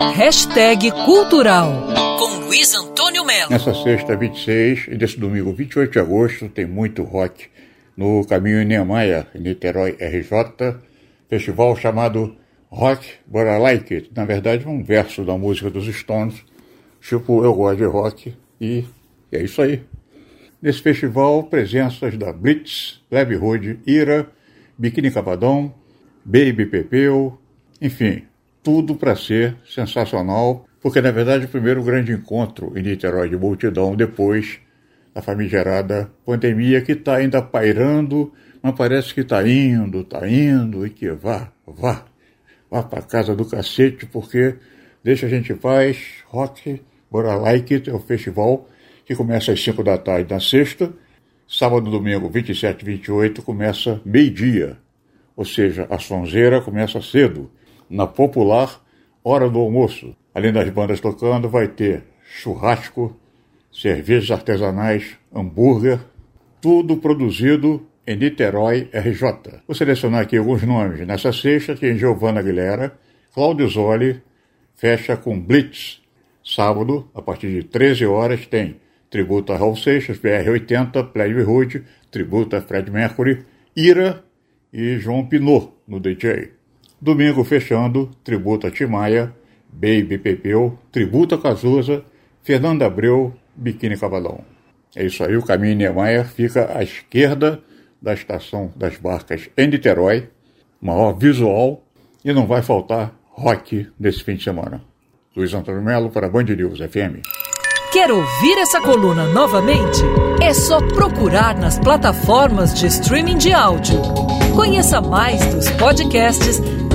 Hashtag Cultural com Luiz Antônio Melo. Nessa sexta 26 e desse domingo 28 de agosto tem muito rock no Caminho Niemeyer, em Niterói, RJ, festival chamado Rock But I Like It. Na verdade, um verso da música dos Stones, tipo Eu Gosto de Rock, e é isso aí. Nesse festival, presenças da Blitz, Leve Hood, Ira, Biquíni Capadão, Baby Pepeu, enfim, tudo para ser sensacional, porque na verdade o primeiro grande encontro em Niterói de multidão depois da famigerada pandemia que está ainda pairando, mas parece que está indo, está indo e que vá, vá, vá para casa do cacete, porque deixa a gente em paz, rock, bora like é o festival que começa às 5 da tarde na sexta, sábado domingo 27 e 28 começa meio-dia, ou seja, a sonzeira começa cedo, na popular hora do almoço. Além das bandas tocando, vai ter churrasco, cervejas artesanais, hambúrguer, tudo produzido em Niterói, RJ. Vou selecionar aqui alguns nomes. Nessa sexta tem Giovanna Aguilera, Cláudio Zoli, fecha com Blitz. Sábado, a partir de 13 horas, tem tributo a Raul Seixas, BR-80, Plebe Hood, tributo a Fred Mercury, Ira e João Pinot no DJ. Domingo fechando, tributo a Timaya, Baby Pepeu, tributo a Cazuza, Fernando Abreu, Biquíni Cavalão. É isso aí, o caminho Niemeyer fica à esquerda da estação das barcas em Niterói, maior visual, e não vai faltar rock nesse fim de semana. Luiz Antônio Melo para Band News FM. Quer ouvir essa coluna novamente? É só procurar nas plataformas de streaming de áudio. Conheça mais dos podcasts